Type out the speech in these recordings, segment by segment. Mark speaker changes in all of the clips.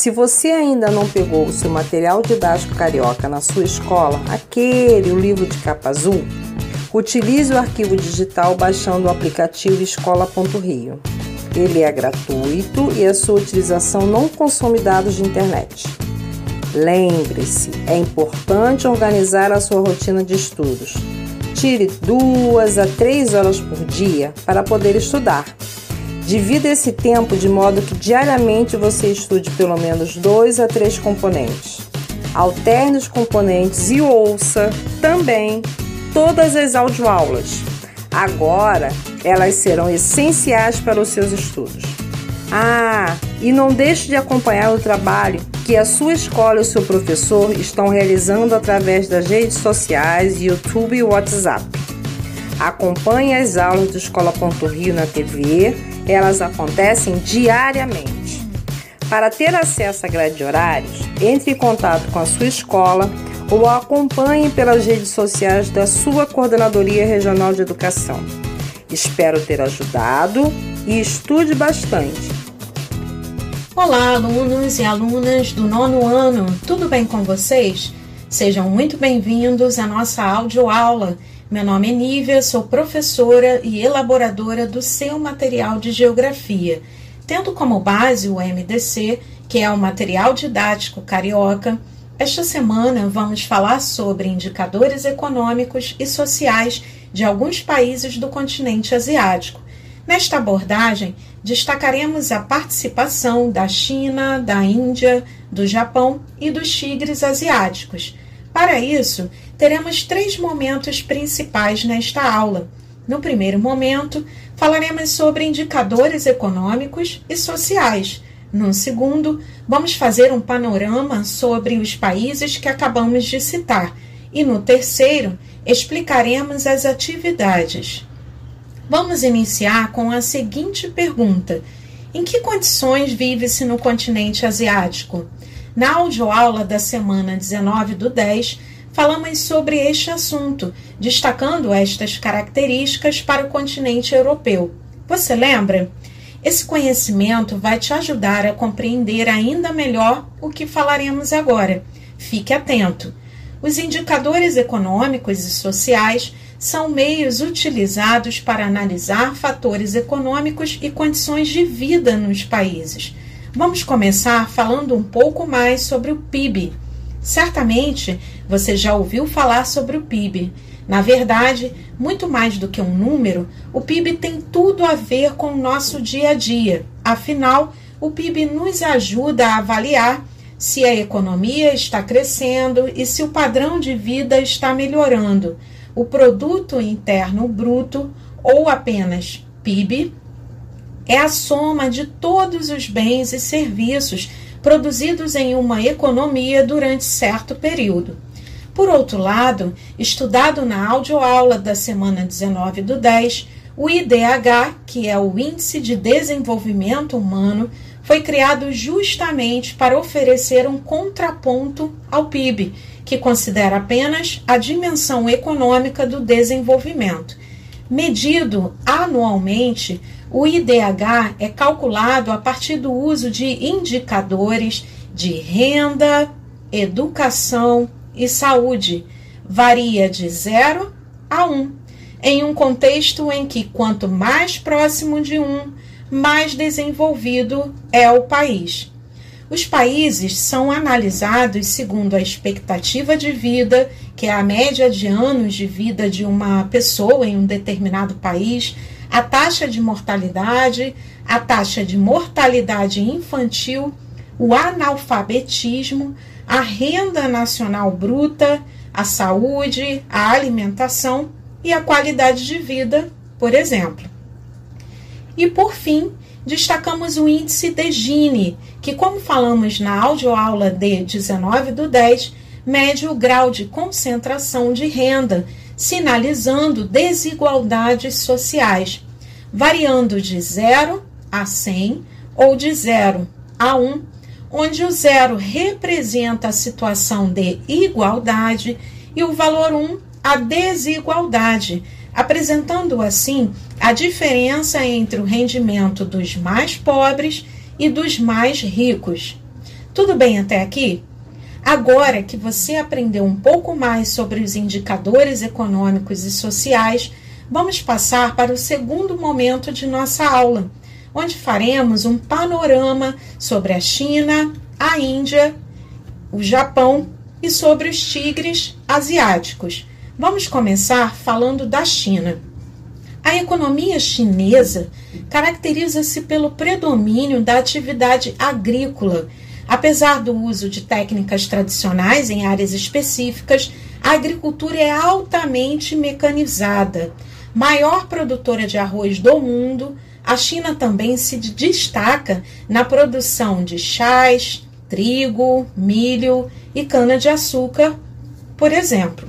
Speaker 1: Se você ainda não pegou o seu material didático carioca na sua escola, aquele, o livro de capa azul, utilize o arquivo digital baixando o aplicativo escola.rio. Ele é gratuito e a sua utilização não consome dados de internet. Lembre-se, é importante organizar a sua rotina de estudos. Tire duas a três horas por dia para poder estudar. Divida esse tempo de modo que diariamente você estude pelo menos dois a três componentes. Alterne os componentes e ouça também todas as audioaulas. Agora elas serão essenciais para os seus estudos. Ah, e não deixe de acompanhar o trabalho que a sua escola e o seu professor estão realizando através das redes sociais, YouTube e WhatsApp. Acompanhe as aulas do Escola.rio na TV, elas acontecem diariamente. Para ter acesso à grade de horários, entre em contato com a sua escola ou acompanhe pelas redes sociais da sua Coordenadoria Regional de Educação. Espero ter ajudado e estude bastante.
Speaker 2: Olá, alunos e alunas do nono ano, tudo bem com vocês? Sejam muito bem-vindos à nossa audioaula. Meu nome é Nívia, sou professora e elaboradora do seu material de geografia, tendo como base o MDC, que é o material didático carioca. Esta semana vamos falar sobre indicadores econômicos e sociais de alguns países do continente asiático. Nesta abordagem, destacaremos a participação da China, da Índia, do Japão e dos tigres asiáticos. Para isso, teremos três momentos principais nesta aula. No primeiro momento, falaremos sobre indicadores econômicos e sociais. No segundo, vamos fazer um panorama sobre os países que acabamos de citar. E no terceiro, explicaremos as atividades. Vamos iniciar com a seguinte pergunta: Em que condições vive-se no continente asiático? Na audioaula da semana 19 do 10, falamos sobre este assunto, destacando estas características para o continente europeu. Você lembra? Esse conhecimento vai te ajudar a compreender ainda melhor o que falaremos agora. Fique atento. Os indicadores econômicos e sociais são meios utilizados para analisar fatores econômicos e condições de vida nos países. Vamos começar falando um pouco mais sobre o PIB. Certamente você já ouviu falar sobre o PIB. Na verdade, muito mais do que um número, o PIB tem tudo a ver com o nosso dia a dia. Afinal, o PIB nos ajuda a avaliar se a economia está crescendo e se o padrão de vida está melhorando o produto interno bruto ou apenas PIB é a soma de todos os bens e serviços produzidos em uma economia durante certo período. Por outro lado, estudado na audioaula da semana 19 do 10, o IDH, que é o Índice de Desenvolvimento Humano, foi criado justamente para oferecer um contraponto ao PIB que considera apenas a dimensão econômica do desenvolvimento. Medido anualmente, o IDH é calculado a partir do uso de indicadores de renda, educação e saúde. Varia de 0 a 1, um, em um contexto em que quanto mais próximo de 1, um, mais desenvolvido é o país. Os países são analisados segundo a expectativa de vida, que é a média de anos de vida de uma pessoa em um determinado país, a taxa de mortalidade, a taxa de mortalidade infantil, o analfabetismo, a renda nacional bruta, a saúde, a alimentação e a qualidade de vida, por exemplo. E por fim, destacamos o índice de Gini, que, como falamos na audioaula de 19 do 10, mede o grau de concentração de renda, sinalizando desigualdades sociais, variando de 0 a 100 ou de 0 a 1, onde o 0 representa a situação de igualdade e o valor 1 a desigualdade, apresentando assim a diferença entre o rendimento dos mais pobres e dos mais ricos. Tudo bem até aqui? Agora que você aprendeu um pouco mais sobre os indicadores econômicos e sociais, vamos passar para o segundo momento de nossa aula, onde faremos um panorama sobre a China, a Índia, o Japão e sobre os tigres asiáticos. Vamos começar falando da China. A economia chinesa caracteriza-se pelo predomínio da atividade agrícola. Apesar do uso de técnicas tradicionais em áreas específicas, a agricultura é altamente mecanizada. Maior produtora de arroz do mundo, a China também se destaca na produção de chás, trigo, milho e cana-de-açúcar, por exemplo.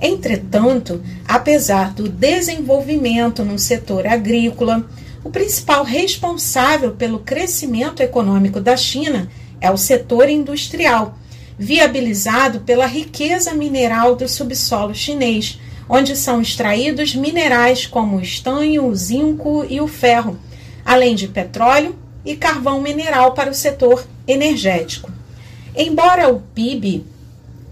Speaker 2: Entretanto, apesar do desenvolvimento no setor agrícola, o principal responsável pelo crescimento econômico da China é o setor industrial, viabilizado pela riqueza mineral do subsolo chinês, onde são extraídos minerais como o estanho, o zinco e o ferro, além de petróleo e carvão mineral para o setor energético. Embora o PIB,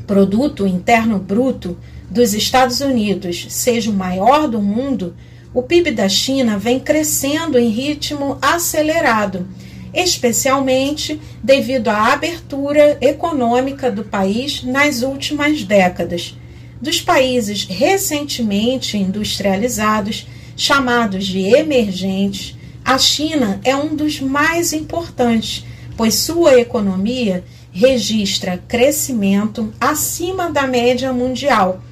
Speaker 2: Produto Interno Bruto, dos Estados Unidos seja o maior do mundo, o PIB da China vem crescendo em ritmo acelerado, especialmente devido à abertura econômica do país nas últimas décadas. Dos países recentemente industrializados, chamados de emergentes, a China é um dos mais importantes, pois sua economia registra crescimento acima da média mundial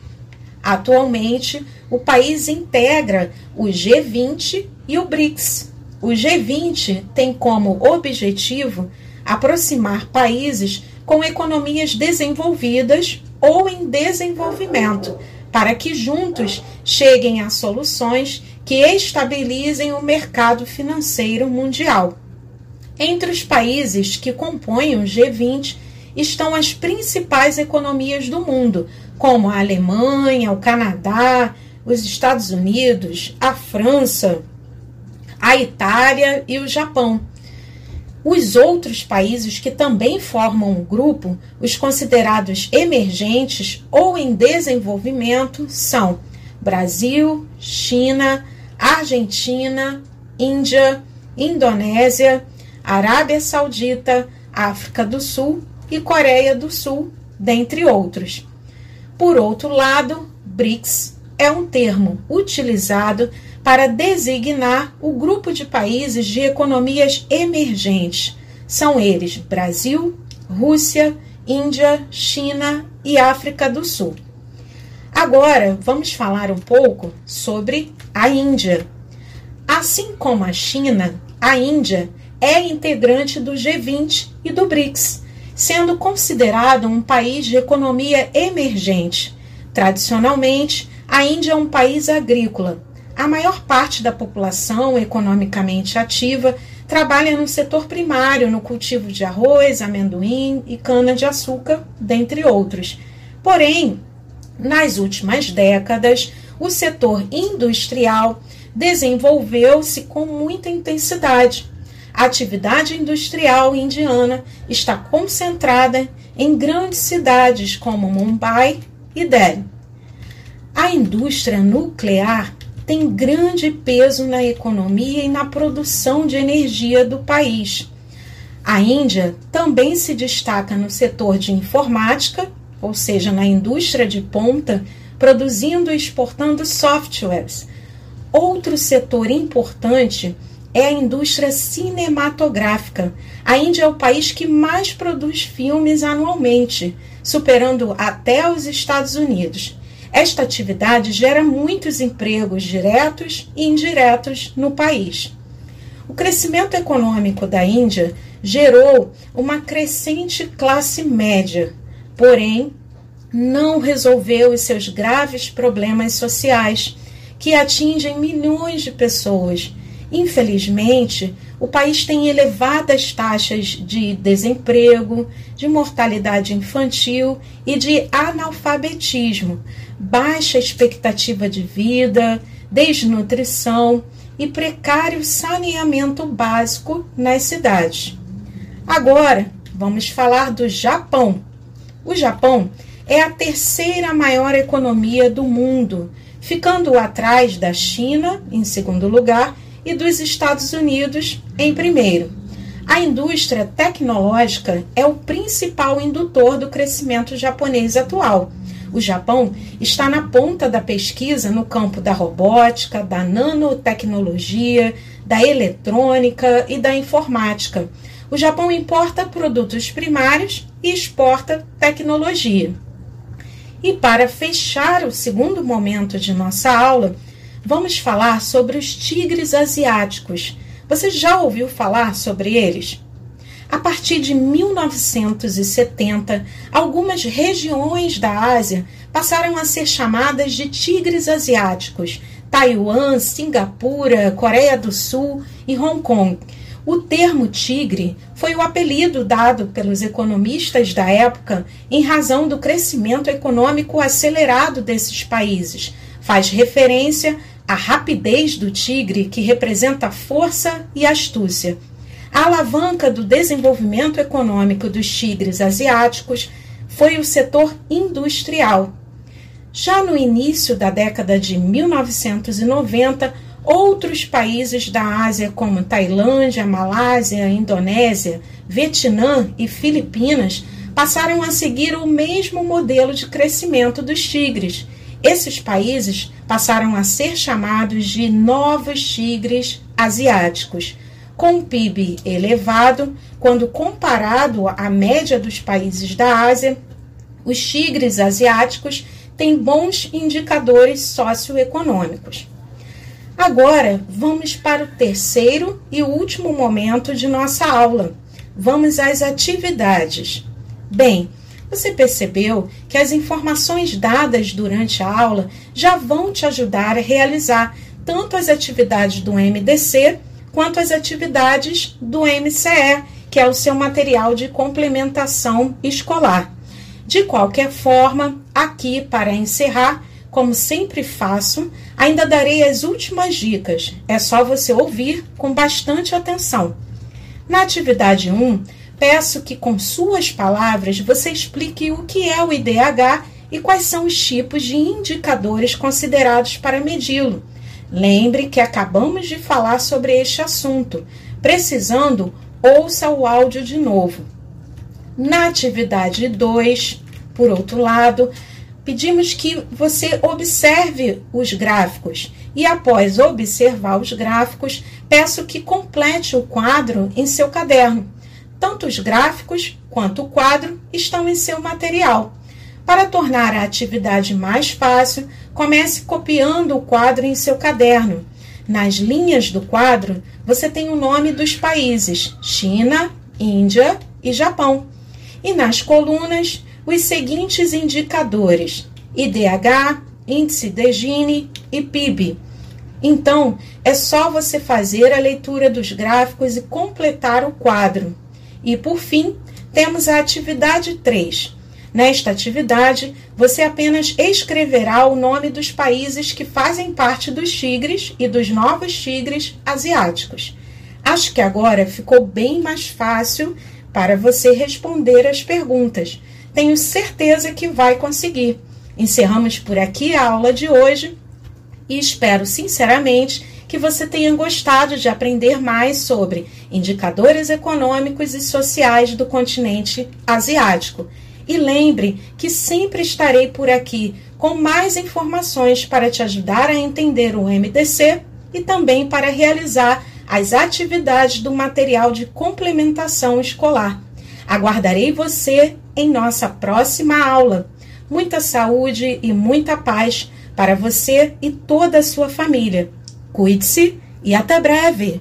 Speaker 2: Atualmente, o país integra o G20 e o BRICS. O G20 tem como objetivo aproximar países com economias desenvolvidas ou em desenvolvimento, para que juntos cheguem a soluções que estabilizem o mercado financeiro mundial. Entre os países que compõem o G20 estão as principais economias do mundo, como a Alemanha, o Canadá, os Estados Unidos, a França, a Itália e o Japão. Os outros países que também formam o grupo, os considerados emergentes ou em desenvolvimento, são Brasil, China, Argentina, Índia, Indonésia, Arábia Saudita, África do Sul e Coreia do Sul, dentre outros. Por outro lado, BRICS é um termo utilizado para designar o grupo de países de economias emergentes. São eles Brasil, Rússia, Índia, China e África do Sul. Agora vamos falar um pouco sobre a Índia. Assim como a China, a Índia é integrante do G20 e do BRICS sendo considerado um país de economia emergente. Tradicionalmente, a Índia é um país agrícola. A maior parte da população economicamente ativa trabalha no setor primário, no cultivo de arroz, amendoim e cana-de-açúcar, dentre outros. Porém, nas últimas décadas, o setor industrial desenvolveu-se com muita intensidade a atividade industrial indiana está concentrada em grandes cidades como Mumbai e Delhi. A indústria nuclear tem grande peso na economia e na produção de energia do país. A Índia também se destaca no setor de informática, ou seja, na indústria de ponta, produzindo e exportando softwares. Outro setor importante é a indústria cinematográfica. A Índia é o país que mais produz filmes anualmente, superando até os Estados Unidos. Esta atividade gera muitos empregos diretos e indiretos no país. O crescimento econômico da Índia gerou uma crescente classe média, porém, não resolveu os seus graves problemas sociais, que atingem milhões de pessoas Infelizmente, o país tem elevadas taxas de desemprego, de mortalidade infantil e de analfabetismo, baixa expectativa de vida, desnutrição e precário saneamento básico nas cidades. Agora, vamos falar do Japão. O Japão é a terceira maior economia do mundo, ficando atrás da China, em segundo lugar, e dos Estados Unidos, em primeiro. A indústria tecnológica é o principal indutor do crescimento japonês atual. O Japão está na ponta da pesquisa no campo da robótica, da nanotecnologia, da eletrônica e da informática. O Japão importa produtos primários e exporta tecnologia. E para fechar o segundo momento de nossa aula, vamos falar sobre os tigres asiáticos. Você já ouviu falar sobre eles? A partir de 1970, algumas regiões da Ásia passaram a ser chamadas de tigres asiáticos. Taiwan, Singapura, Coreia do Sul e Hong Kong o termo tigre foi o apelido dado pelos economistas da época em razão do crescimento econômico acelerado desses países. Faz referência à rapidez do tigre, que representa força e astúcia. A alavanca do desenvolvimento econômico dos tigres asiáticos foi o setor industrial. Já no início da década de 1990, Outros países da Ásia, como Tailândia, Malásia, Indonésia, Vietnã e Filipinas, passaram a seguir o mesmo modelo de crescimento dos tigres. Esses países passaram a ser chamados de novos tigres asiáticos. Com PIB elevado, quando comparado à média dos países da Ásia, os tigres asiáticos têm bons indicadores socioeconômicos. Agora, vamos para o terceiro e último momento de nossa aula. Vamos às atividades. Bem, você percebeu que as informações dadas durante a aula já vão te ajudar a realizar tanto as atividades do MDC quanto as atividades do MCE, que é o seu material de complementação escolar. De qualquer forma, aqui para encerrar, como sempre faço, ainda darei as últimas dicas. É só você ouvir com bastante atenção. Na atividade 1, peço que com suas palavras você explique o que é o IDH e quais são os tipos de indicadores considerados para medi-lo. Lembre que acabamos de falar sobre este assunto. Precisando, ouça o áudio de novo. Na atividade 2, por outro lado, pedimos que você observe os gráficos e, após observar os gráficos, peço que complete o quadro em seu caderno. Tanto os gráficos quanto o quadro estão em seu material. Para tornar a atividade mais fácil, comece copiando o quadro em seu caderno. Nas linhas do quadro, você tem o nome dos países: China, Índia e Japão. E nas colunas, os seguintes indicadores: IDH, índice de Gini e PIB. Então, é só você fazer a leitura dos gráficos e completar o quadro. E por fim, temos a atividade 3. Nesta atividade, você apenas escreverá o nome dos países que fazem parte dos tigres e dos novos tigres asiáticos. Acho que agora ficou bem mais fácil para você responder as perguntas tenho certeza que vai conseguir. Encerramos por aqui a aula de hoje e espero sinceramente que você tenha gostado de aprender mais sobre indicadores econômicos e sociais do continente asiático. E lembre que sempre estarei por aqui com mais informações para te ajudar a entender o MDC e também para realizar as atividades do material de complementação escolar. Aguardarei você em nossa próxima aula. Muita saúde e muita paz para você e toda a sua família. Cuide-se e até breve!